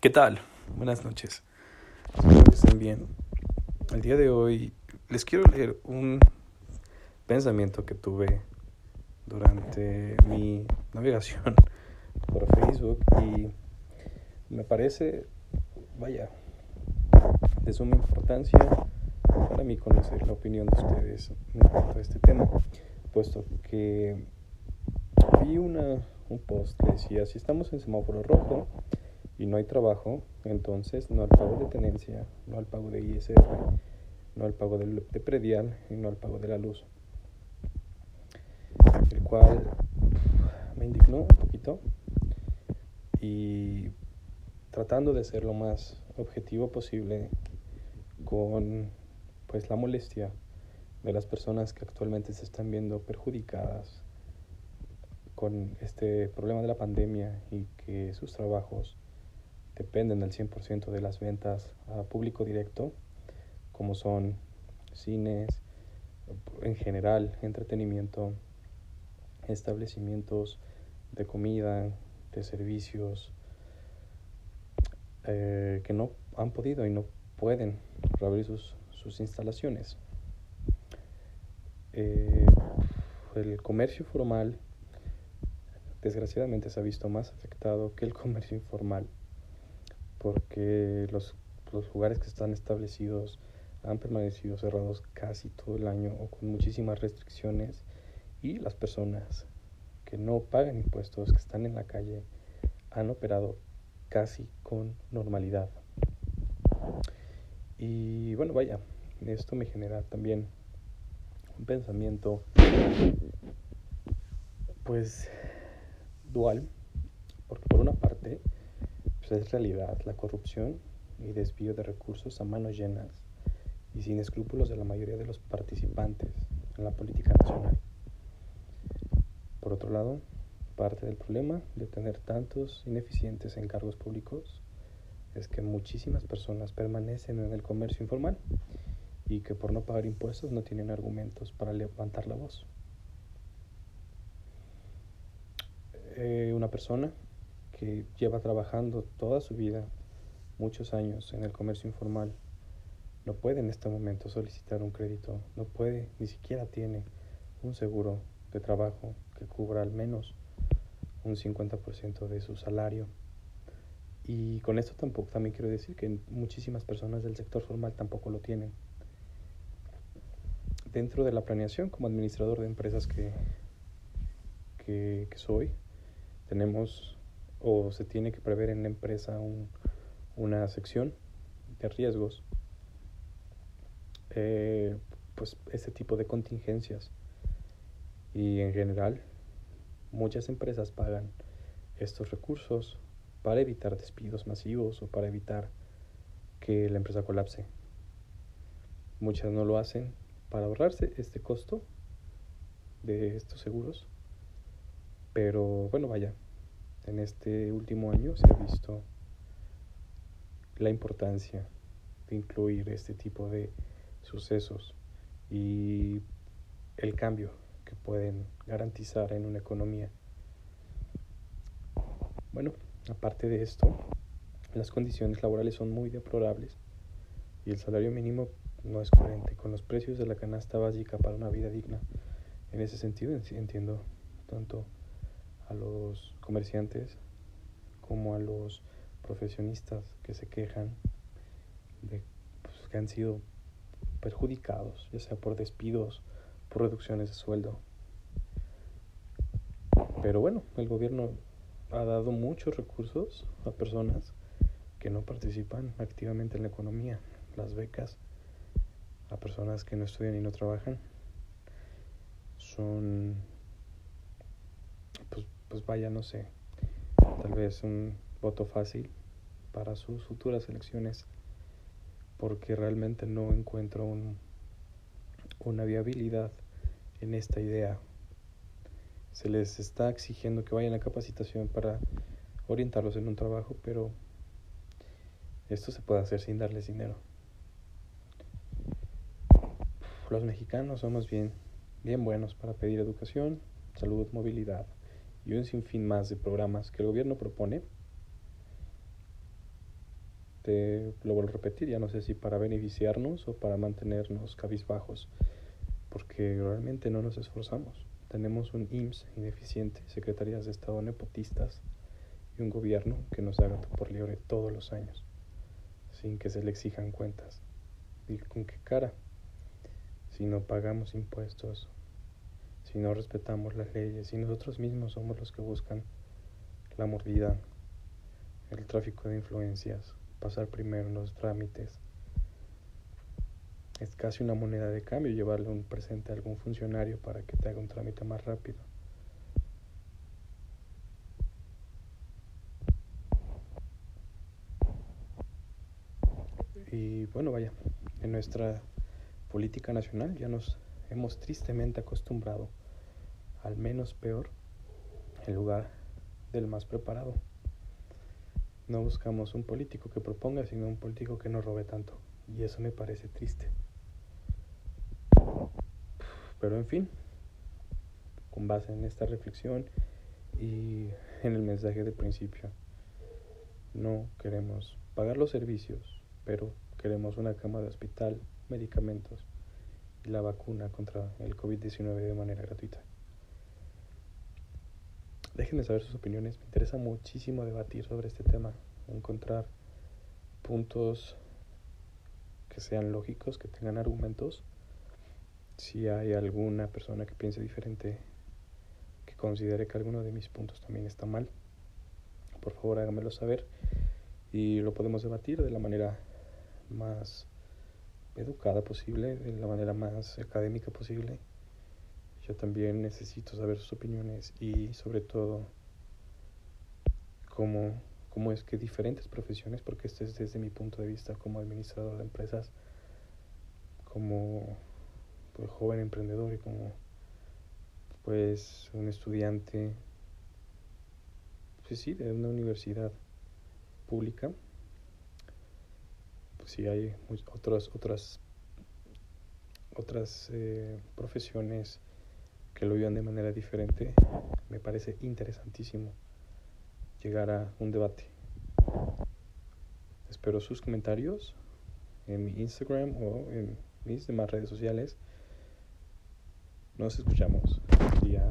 ¿Qué tal? Buenas noches. Espero que estén bien. El día de hoy les quiero leer un pensamiento que tuve durante mi navegación por Facebook y me parece, vaya, de suma importancia para mí conocer la opinión de ustedes en a este tema, puesto que vi una, un post que decía, si estamos en semáforo rojo, y no hay trabajo, entonces no al pago de tenencia, no al pago de ISR, no al pago de, predial y no al pago de la luz. El cual me indignó un poquito y tratando de ser lo más objetivo posible con pues la molestia de las personas que actualmente se están viendo perjudicadas con este problema de la pandemia y que sus trabajos dependen al 100% de las ventas a público directo, como son cines, en general, entretenimiento, establecimientos de comida, de servicios, eh, que no han podido y no pueden reabrir sus, sus instalaciones. Eh, el comercio formal desgraciadamente se ha visto más afectado que el comercio informal porque los, los lugares que están establecidos han permanecido cerrados casi todo el año o con muchísimas restricciones y las personas que no pagan impuestos, que están en la calle, han operado casi con normalidad. Y bueno, vaya, esto me genera también un pensamiento pues dual, porque por una parte es realidad la corrupción y desvío de recursos a manos llenas y sin escrúpulos de la mayoría de los participantes en la política nacional. Por otro lado, parte del problema de tener tantos ineficientes en cargos públicos es que muchísimas personas permanecen en el comercio informal y que por no pagar impuestos no tienen argumentos para levantar la voz. Eh, una persona que lleva trabajando toda su vida, muchos años en el comercio informal, no puede en este momento solicitar un crédito, no puede, ni siquiera tiene un seguro de trabajo que cubra al menos un 50% de su salario. Y con esto tampoco, también quiero decir que muchísimas personas del sector formal tampoco lo tienen. Dentro de la planeación, como administrador de empresas que, que, que soy, tenemos o se tiene que prever en la empresa una sección de riesgos, eh, pues este tipo de contingencias. Y en general, muchas empresas pagan estos recursos para evitar despidos masivos o para evitar que la empresa colapse. Muchas no lo hacen para ahorrarse este costo de estos seguros. Pero bueno, vaya, en este último año se ha visto la importancia de incluir este tipo de sucesos y el cambio que pueden garantizar en una economía. Bueno, aparte de esto, las condiciones laborales son muy deplorables y el salario mínimo no es coherente con los precios de la canasta básica para una vida digna. En ese sentido entiendo tanto a los comerciantes como a los profesionistas que se quejan de pues, que han sido perjudicados, ya sea por despidos, por reducciones de sueldo. Pero bueno, el gobierno ha dado muchos recursos a personas que no participan activamente en la economía, las becas a personas que no estudian y no trabajan son pues vaya, no sé, tal vez un voto fácil para sus futuras elecciones, porque realmente no encuentro un, una viabilidad en esta idea. Se les está exigiendo que vayan a capacitación para orientarlos en un trabajo, pero esto se puede hacer sin darles dinero. Los mexicanos somos bien, bien buenos para pedir educación, salud, movilidad y un sinfín más de programas que el gobierno propone, te lo vuelvo a repetir, ya no sé si para beneficiarnos o para mantenernos cabizbajos, porque realmente no nos esforzamos. Tenemos un IMSS ineficiente, secretarías de Estado nepotistas y un gobierno que nos haga por libre todos los años, sin que se le exijan cuentas. ¿Y con qué cara? Si no pagamos impuestos, si no respetamos las leyes, si nosotros mismos somos los que buscan la mordida, el tráfico de influencias, pasar primero en los trámites. Es casi una moneda de cambio llevarle un presente a algún funcionario para que te haga un trámite más rápido. Y bueno, vaya, en nuestra política nacional ya nos hemos tristemente acostumbrado al menos peor en lugar del más preparado. No buscamos un político que proponga, sino un político que no robe tanto. Y eso me parece triste. Pero en fin, con base en esta reflexión y en el mensaje del principio, no queremos pagar los servicios, pero queremos una cama de hospital, medicamentos y la vacuna contra el COVID-19 de manera gratuita. Déjenme saber sus opiniones. Me interesa muchísimo debatir sobre este tema, encontrar puntos que sean lógicos, que tengan argumentos. Si hay alguna persona que piense diferente, que considere que alguno de mis puntos también está mal, por favor háganmelo saber y lo podemos debatir de la manera más educada posible, de la manera más académica posible yo también necesito saber sus opiniones y sobre todo cómo, cómo es que diferentes profesiones, porque este es desde mi punto de vista como administrador de empresas, como pues, joven emprendedor y como pues un estudiante pues sí de una universidad pública pues sí hay otras otras otras eh, profesiones que lo vivan de manera diferente, me parece interesantísimo llegar a un debate. Espero sus comentarios en mi Instagram o en mis demás redes sociales. Nos escuchamos día.